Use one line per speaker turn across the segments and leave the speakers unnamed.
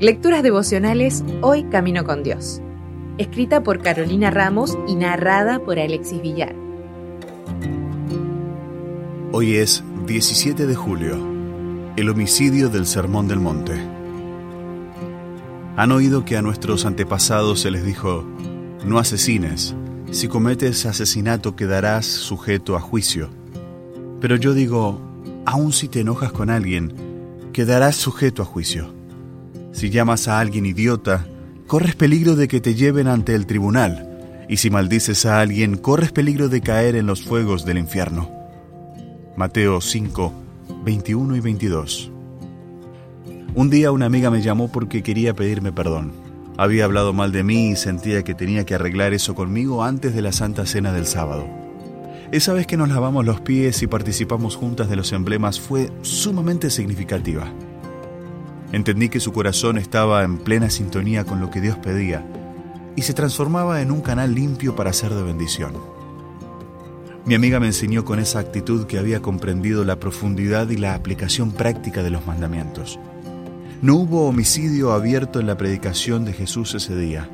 Lecturas devocionales Hoy Camino con Dios. Escrita por Carolina Ramos y narrada por Alexis Villar.
Hoy es 17 de julio, el homicidio del Sermón del Monte. Han oído que a nuestros antepasados se les dijo, no asesines, si cometes asesinato quedarás sujeto a juicio. Pero yo digo, aun si te enojas con alguien, quedarás sujeto a juicio. Si llamas a alguien idiota, corres peligro de que te lleven ante el tribunal, y si maldices a alguien, corres peligro de caer en los fuegos del infierno. Mateo 5, 21 y 22. Un día una amiga me llamó porque quería pedirme perdón. Había hablado mal de mí y sentía que tenía que arreglar eso conmigo antes de la Santa Cena del sábado. Esa vez que nos lavamos los pies y participamos juntas de los emblemas fue sumamente significativa. Entendí que su corazón estaba en plena sintonía con lo que Dios pedía y se transformaba en un canal limpio para ser de bendición. Mi amiga me enseñó con esa actitud que había comprendido la profundidad y la aplicación práctica de los mandamientos. No hubo homicidio abierto en la predicación de Jesús ese día,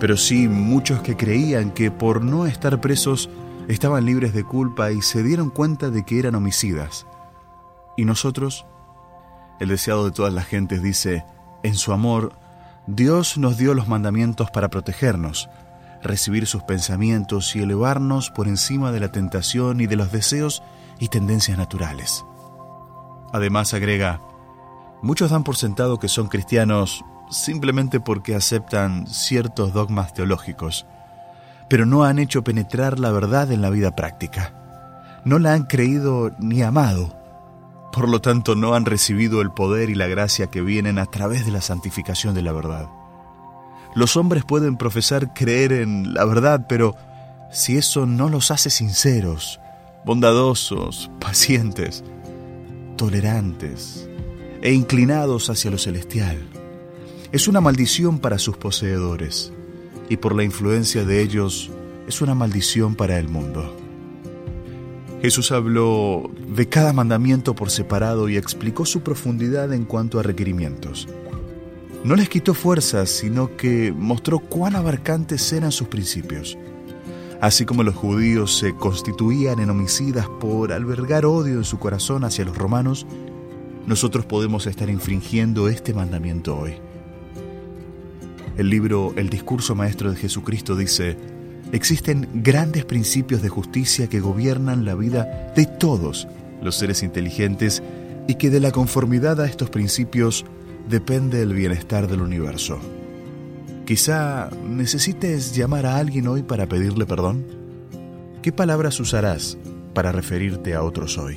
pero sí muchos que creían que por no estar presos estaban libres de culpa y se dieron cuenta de que eran homicidas. Y nosotros el deseado de todas las gentes dice, en su amor, Dios nos dio los mandamientos para protegernos, recibir sus pensamientos y elevarnos por encima de la tentación y de los deseos y tendencias naturales. Además agrega, muchos dan por sentado que son cristianos simplemente porque aceptan ciertos dogmas teológicos, pero no han hecho penetrar la verdad en la vida práctica. No la han creído ni amado por lo tanto, no han recibido el poder y la gracia que vienen a través de la santificación de la verdad. Los hombres pueden profesar creer en la verdad, pero si eso no los hace sinceros, bondadosos, pacientes, tolerantes e inclinados hacia lo celestial, es una maldición para sus poseedores y por la influencia de ellos es una maldición para el mundo. Jesús habló de cada mandamiento por separado y explicó su profundidad en cuanto a requerimientos. No les quitó fuerzas, sino que mostró cuán abarcantes eran sus principios. Así como los judíos se constituían en homicidas por albergar odio en su corazón hacia los romanos, nosotros podemos estar infringiendo este mandamiento hoy. El libro El discurso maestro de Jesucristo dice, existen grandes principios de justicia que gobiernan la vida de todos los seres inteligentes y que de la conformidad a estos principios depende el bienestar del universo. Quizá necesites llamar a alguien hoy para pedirle perdón. ¿Qué palabras usarás para referirte a otros hoy?